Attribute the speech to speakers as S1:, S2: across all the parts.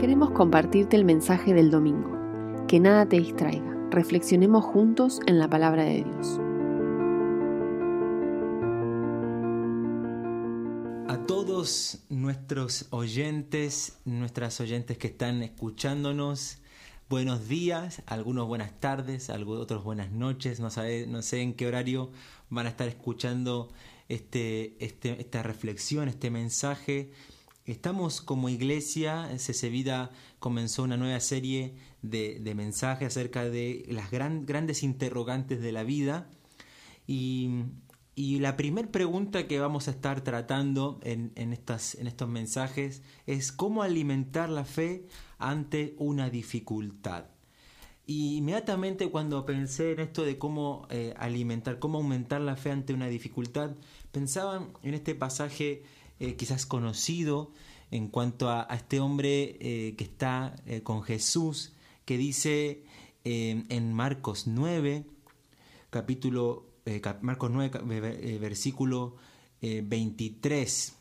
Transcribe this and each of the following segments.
S1: Queremos compartirte el mensaje del domingo. Que nada te distraiga. Reflexionemos juntos en la palabra de Dios.
S2: A todos nuestros oyentes, nuestras oyentes que están escuchándonos, buenos días, algunos buenas tardes, otros buenas noches, no, no sé en qué horario van a estar escuchando este, este, esta reflexión, este mensaje. Estamos como iglesia, CC Vida comenzó una nueva serie de, mensajes acerca de las gran, grandes interrogantes de la vida y, la primera pregunta que vamos a estar tratando en estos mensajes es cómo alimentar la fe ante una dificultad. Y inmediatamente cuando pensé en esto de cómo eh, alimentar, cómo aumentar la fe ante una dificultad, pensaba en este pasaje eh, quizás conocido en cuanto a, este hombre eh, que está eh, con Jesús, que dice eh, en Marcos 9, capítulo, cap- Marcos 9, eh, versículo 23,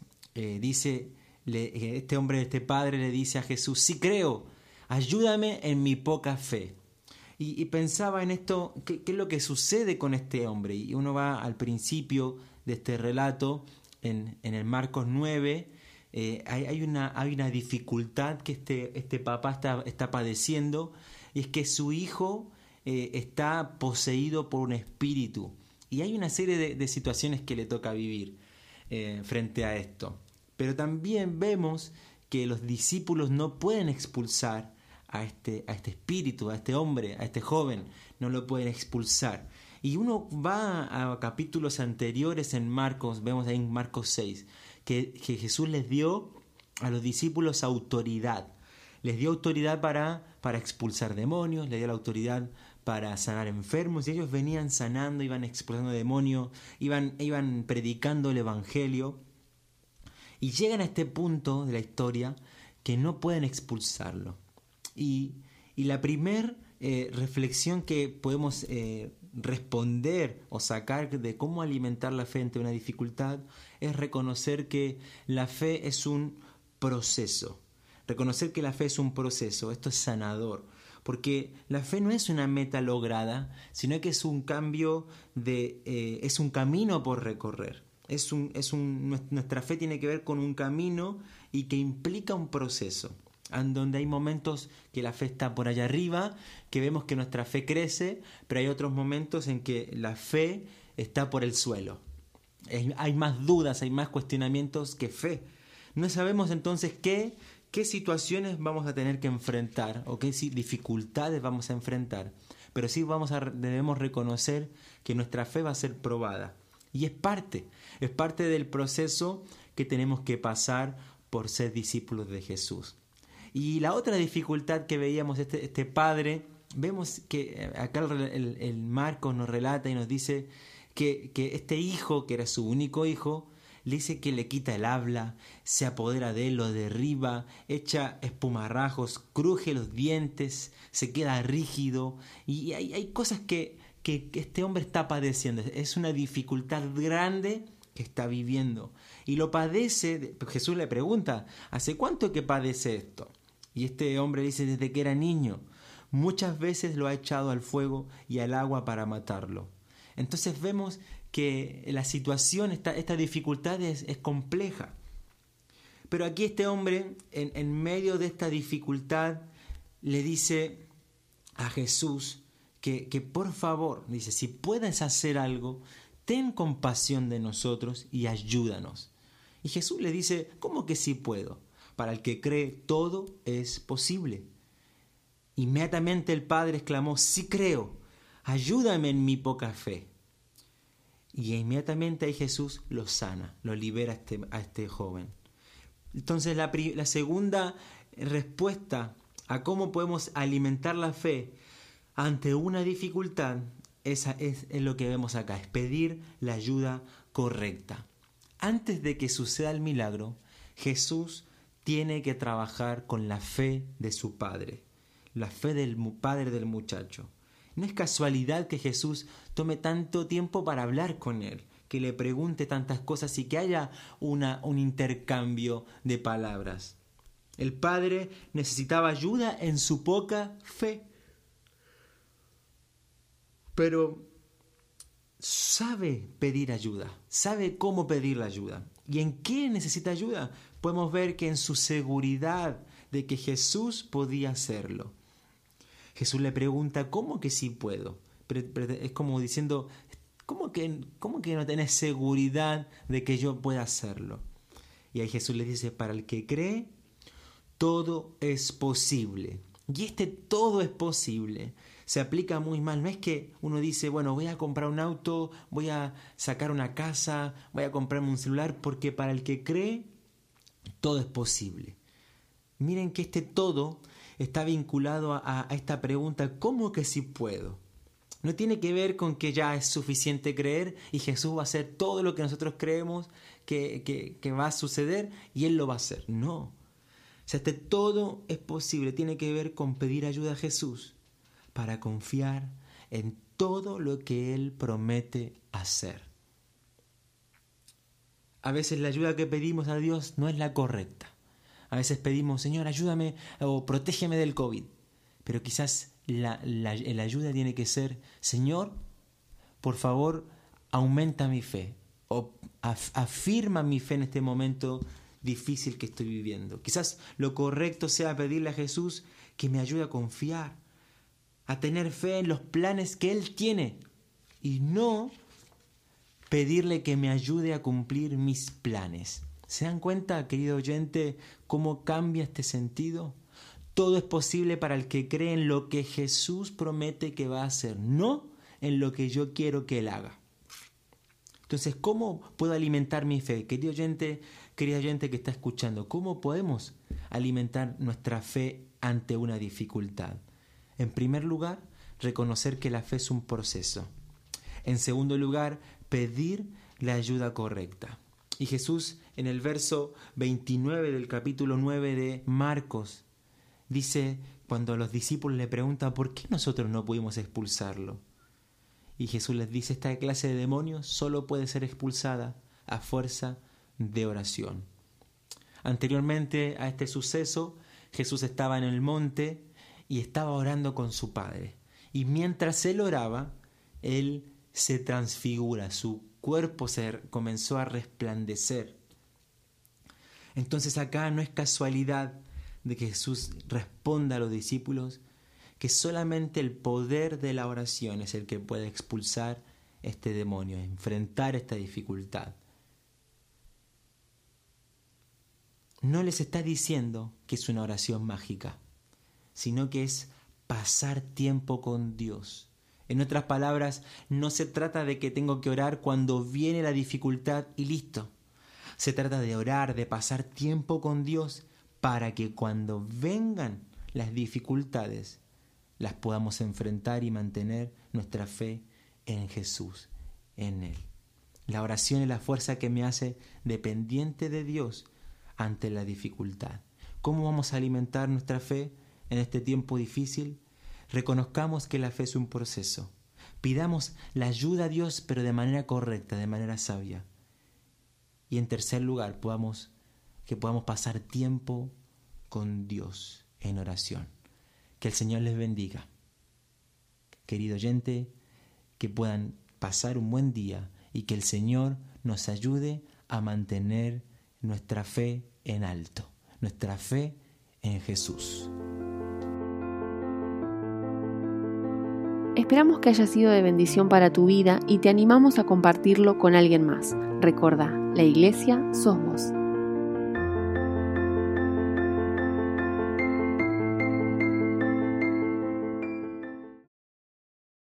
S2: dice, este hombre, este padre le dice a Jesús, sí creo, ayúdame en mi poca fe. Y, pensaba en esto, ¿qué, ¿qué, es lo que sucede con este hombre? Y uno va al principio de este relato, en, en el Marcos 9, eh, hay, una, hay una dificultad que este, este papá está, está padeciendo, y es que su hijo eh, está poseído por un espíritu. Y hay una serie de, de situaciones que le toca vivir eh, frente a esto. Pero también vemos que los discípulos no pueden expulsar a este, a este espíritu, a este hombre, a este joven, no lo pueden expulsar. Y uno va a capítulos anteriores en Marcos, vemos ahí en Marcos 6, que, Jesús les dio a los discípulos autoridad. Les dio autoridad para, para expulsar demonios, les dio la autoridad para sanar enfermos, y ellos venían sanando, iban expulsando demonios, iban, iban predicando el Evangelio, y llegan a este punto de la historia que no pueden expulsarlo. Y, y la primer eh, reflexión que podemos eh, responder o sacar de cómo alimentar la fe ante una dificultad es reconocer que la fe es un proceso. Reconocer que la fe es un proceso, esto es sanador, porque la fe no es una meta lograda, sino que es un cambio de, eh, es un camino por recorrer. Es un, es un, nuestra fe tiene que ver con un camino y que implica un proceso en donde hay momentos que la fe está por allá arriba, que vemos que nuestra fe crece, pero hay otros momentos en que la fe está por el suelo. Hay más dudas, hay más cuestionamientos que fe. No sabemos entonces qué, qué situaciones vamos a tener que enfrentar o qué dificultades vamos a enfrentar, pero sí vamos a, debemos reconocer que nuestra fe va a ser probada. Y es parte, es parte del proceso que tenemos que pasar por ser discípulos de Jesús. Y la otra dificultad que veíamos este, este padre, vemos que acá el, el, el, Marcos nos relata y nos dice que, que, este hijo, que era su único hijo, le dice que le quita el habla, se apodera de él, lo derriba, echa espumarrajos, cruje los dientes, se queda rígido y hay, hay cosas que, que este hombre está padeciendo. Es una dificultad grande que está viviendo y lo padece. Jesús le pregunta, ¿hace cuánto que padece esto? Y este hombre dice desde que era niño. Muchas veces lo ha echado al fuego y al agua para matarlo. Entonces vemos que la situación, esta, esta dificultad es, compleja. Pero aquí este hombre, en, en medio de esta dificultad, le dice a Jesús que, que por favor, dice, si puedes hacer algo, ten compasión de nosotros y ayúdanos. Y Jesús le dice, ¿cómo que sí puedo? Para el que cree, todo es posible. Inmediatamente el padre exclamó, sí creo, ayúdame en mi poca fe. Y inmediatamente ahí Jesús lo sana, lo libera a este, este joven. Entonces la, la, segunda respuesta a cómo podemos alimentar la fe ante una dificultad es, es lo que vemos acá, es pedir la ayuda correcta. Antes de que suceda el milagro, Jesús tiene que trabajar con la fe de su padre, la fe del padre del muchacho. No es casualidad que Jesús tome tanto tiempo para hablar con él, que le pregunte tantas cosas y que haya una, un intercambio de palabras. El padre necesitaba ayuda en su poca fe. Pero sabe pedir ayuda, sabe cómo pedir la ayuda. ¿Y en qué necesita ayuda? Podemos ver que en su seguridad de que Jesús podía hacerlo. Jesús le pregunta, ¿cómo que sí puedo? es como diciendo, ¿cómo que, ¿cómo que no tenés seguridad de que yo pueda hacerlo? Y ahí Jesús le dice, para el que cree, todo es posible. Y este todo es posible se aplica muy mal. No es que uno dice, bueno, voy a comprar un auto, voy a sacar una casa, voy a comprarme un celular, porque para el que cree, todo es posible. Miren que este todo está vinculado a, esta pregunta, ¿cómo que sí puedo? No tiene que ver con que ya es suficiente creer y Jesús va a hacer todo lo que nosotros creemos que, que va a suceder y Él lo va a hacer. No. O sea, este todo es posible, tiene que ver con pedir ayuda a Jesús para confiar en todo lo que Él promete hacer. A veces la ayuda que pedimos a Dios no es la correcta. A veces pedimos, Señor, ayúdame o protégeme del COVID. Pero quizás la, ayuda tiene que ser, Señor, por favor, aumenta mi fe o afirma mi fe en este momento difícil que estoy viviendo. Quizás lo correcto sea pedirle a Jesús que me ayude a confiar, a tener fe en los planes que Él tiene y no pedirle que me ayude a cumplir mis planes. ¿Se dan cuenta, querido oyente, cómo cambia este sentido? Todo es posible para el que cree en lo que Jesús promete que va a hacer, no en lo que yo quiero que Él haga. Entonces, ¿cómo puedo alimentar mi fe? Querido oyente, querido oyente que está escuchando, ¿cómo podemos alimentar nuestra fe ante una dificultad? En primer lugar, reconocer que la fe es un proceso. En segundo lugar, pedir la ayuda correcta. Y Jesús en el verso 29 del capítulo 9 de Marcos dice, cuando los discípulos le preguntan, ¿por qué nosotros no pudimos expulsarlo? Y Jesús les dice, esta clase de demonios solo puede ser expulsada a fuerza de oración. Anteriormente a este suceso, Jesús estaba en el monte y estaba orando con su Padre. Y mientras él oraba, él se transfigura, su cuerpo se comenzó a resplandecer. Entonces acá no es casualidad de que Jesús responda a los discípulos que solamente el poder de la oración es el que puede expulsar este demonio, enfrentar esta dificultad. No les está diciendo que es una oración mágica sino que es pasar tiempo con Dios. En otras palabras, no se trata de que tengo que orar cuando viene la dificultad y listo. Se trata de orar, de pasar tiempo con Dios para que cuando vengan las dificultades las podamos enfrentar y mantener nuestra fe en Jesús, en Él. La oración es la fuerza que me hace dependiente de Dios ante la dificultad. ¿Cómo vamos a alimentar nuestra fe? en este tiempo difícil, reconozcamos que la fe es un proceso. Pidamos la ayuda a Dios, pero de manera correcta, de manera sabia. Y en tercer lugar, podamos, que podamos pasar tiempo con Dios en oración. Que el Señor les bendiga. Querido oyente, que puedan pasar un buen día y que el Señor nos ayude a mantener nuestra fe en alto, nuestra fe en Jesús.
S1: Esperamos que haya sido de bendición para tu vida y te animamos a compartirlo con alguien más. Recuerda, la iglesia sos vos.